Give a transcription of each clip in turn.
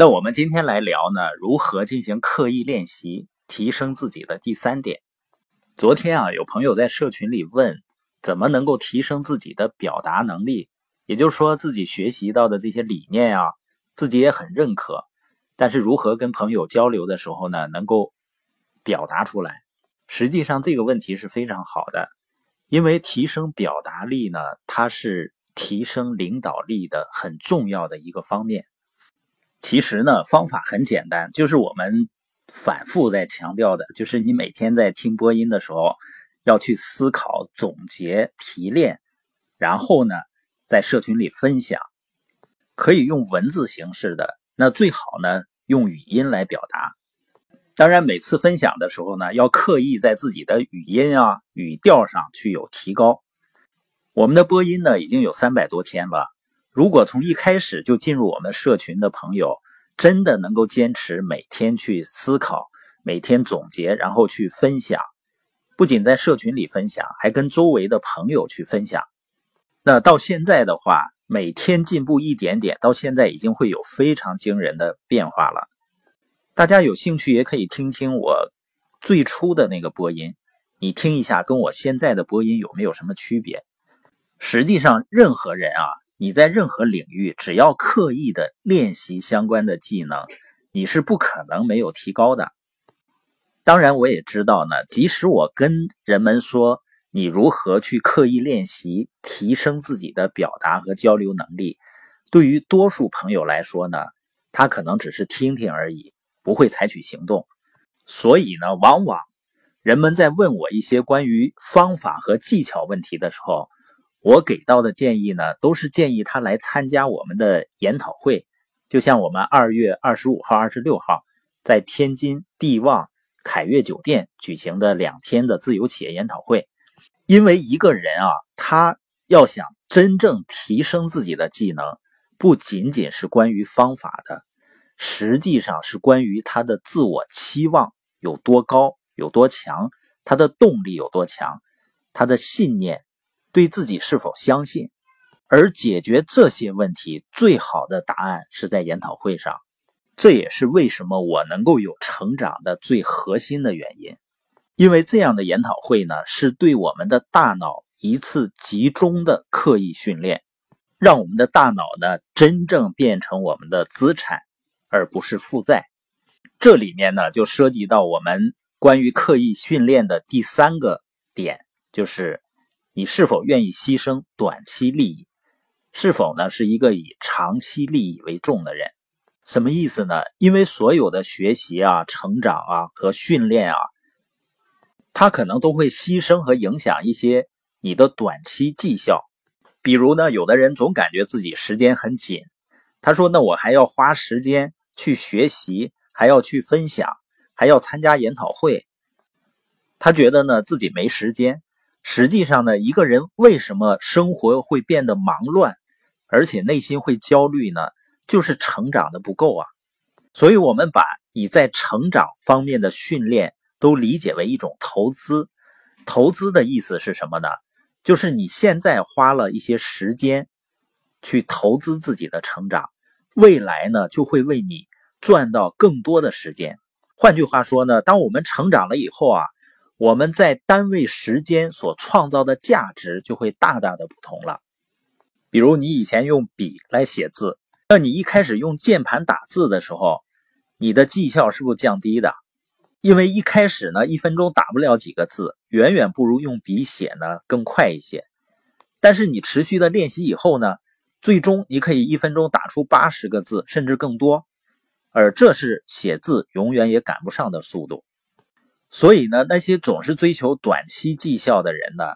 那我们今天来聊呢，如何进行刻意练习，提升自己的第三点。昨天啊，有朋友在社群里问，怎么能够提升自己的表达能力？也就是说，自己学习到的这些理念啊，自己也很认可，但是如何跟朋友交流的时候呢，能够表达出来？实际上这个问题是非常好的，因为提升表达力呢，它是提升领导力的很重要的一个方面。其实呢，方法很简单，就是我们反复在强调的，就是你每天在听播音的时候，要去思考、总结、提炼，然后呢，在社群里分享，可以用文字形式的，那最好呢，用语音来表达。当然，每次分享的时候呢，要刻意在自己的语音啊、语调上去有提高。我们的播音呢，已经有三百多天了。如果从一开始就进入我们社群的朋友，真的能够坚持每天去思考、每天总结，然后去分享，不仅在社群里分享，还跟周围的朋友去分享。那到现在的话，每天进步一点点，到现在已经会有非常惊人的变化了。大家有兴趣也可以听听我最初的那个播音，你听一下，跟我现在的播音有没有什么区别？实际上，任何人啊。你在任何领域，只要刻意的练习相关的技能，你是不可能没有提高的。当然，我也知道呢，即使我跟人们说你如何去刻意练习，提升自己的表达和交流能力，对于多数朋友来说呢，他可能只是听听而已，不会采取行动。所以呢，往往人们在问我一些关于方法和技巧问题的时候，我给到的建议呢，都是建议他来参加我们的研讨会，就像我们二月二十五号、二十六号在天津地旺凯悦酒店举行的两天的自由企业研讨会。因为一个人啊，他要想真正提升自己的技能，不仅仅是关于方法的，实际上是关于他的自我期望有多高、有多强，他的动力有多强，他的信念。对自己是否相信，而解决这些问题最好的答案是在研讨会上。这也是为什么我能够有成长的最核心的原因。因为这样的研讨会呢，是对我们的大脑一次集中的刻意训练，让我们的大脑呢真正变成我们的资产，而不是负债。这里面呢就涉及到我们关于刻意训练的第三个点，就是。你是否愿意牺牲短期利益？是否呢是一个以长期利益为重的人？什么意思呢？因为所有的学习啊、成长啊和训练啊，它可能都会牺牲和影响一些你的短期绩效。比如呢，有的人总感觉自己时间很紧，他说：“那我还要花时间去学习，还要去分享，还要参加研讨会。”他觉得呢自己没时间。实际上呢，一个人为什么生活会变得忙乱，而且内心会焦虑呢？就是成长的不够啊。所以，我们把你在成长方面的训练都理解为一种投资。投资的意思是什么呢？就是你现在花了一些时间去投资自己的成长，未来呢就会为你赚到更多的时间。换句话说呢，当我们成长了以后啊。我们在单位时间所创造的价值就会大大的不同了。比如你以前用笔来写字，那你一开始用键盘打字的时候，你的绩效是不是降低的？因为一开始呢，一分钟打不了几个字，远远不如用笔写呢更快一些。但是你持续的练习以后呢，最终你可以一分钟打出八十个字，甚至更多，而这是写字永远也赶不上的速度。所以呢，那些总是追求短期绩效的人呢，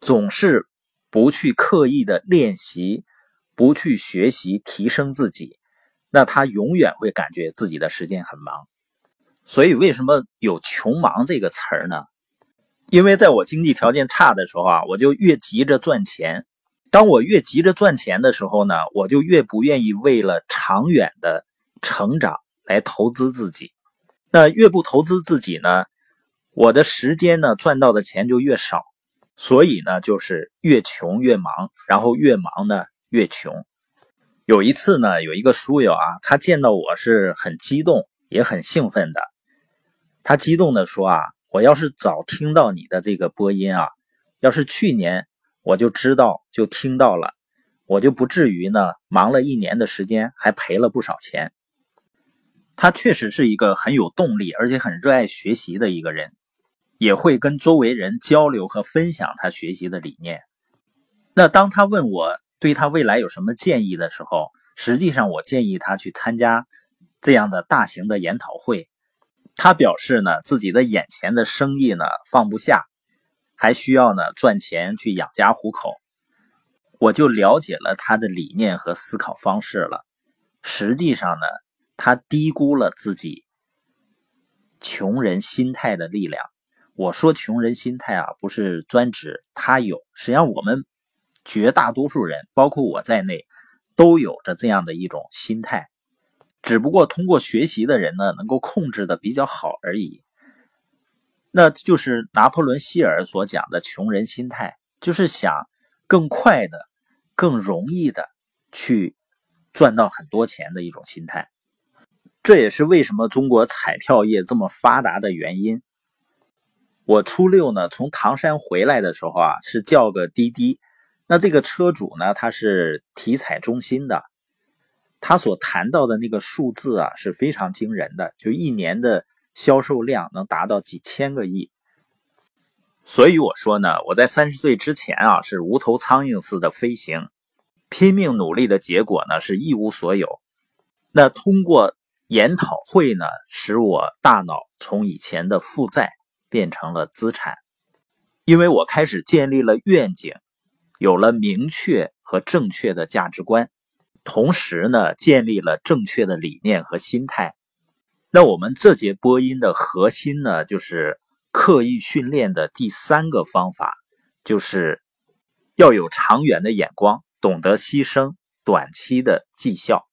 总是不去刻意的练习，不去学习提升自己，那他永远会感觉自己的时间很忙。所以为什么有“穷忙”这个词儿呢？因为在我经济条件差的时候啊，我就越急着赚钱。当我越急着赚钱的时候呢，我就越不愿意为了长远的成长来投资自己。那越不投资自己呢？我的时间呢，赚到的钱就越少，所以呢，就是越穷越忙，然后越忙呢越穷。有一次呢，有一个书友啊，他见到我是很激动，也很兴奋的。他激动的说啊，我要是早听到你的这个播音啊，要是去年我就知道就听到了，我就不至于呢忙了一年的时间还赔了不少钱。他确实是一个很有动力，而且很热爱学习的一个人，也会跟周围人交流和分享他学习的理念。那当他问我，对他未来有什么建议的时候，实际上我建议他去参加这样的大型的研讨会。他表示呢，自己的眼前的生意呢放不下，还需要呢赚钱去养家糊口。我就了解了他的理念和思考方式了。实际上呢，他低估了自己穷人心态的力量。我说穷人心态啊，不是专指他有，实际上我们。绝大多数人，包括我在内，都有着这样的一种心态，只不过通过学习的人呢，能够控制的比较好而已。那就是拿破仑希尔所讲的穷人心态，就是想更快的、更容易的去赚到很多钱的一种心态。这也是为什么中国彩票业这么发达的原因。我初六呢，从唐山回来的时候啊，是叫个滴滴。那这个车主呢，他是体彩中心的，他所谈到的那个数字啊是非常惊人的，就一年的销售量能达到几千个亿。所以我说呢，我在三十岁之前啊是无头苍蝇似的飞行，拼命努力的结果呢是一无所有。那通过研讨会呢，使我大脑从以前的负债变成了资产，因为我开始建立了愿景。有了明确和正确的价值观，同时呢，建立了正确的理念和心态。那我们这节播音的核心呢，就是刻意训练的第三个方法，就是要有长远的眼光，懂得牺牲短期的绩效。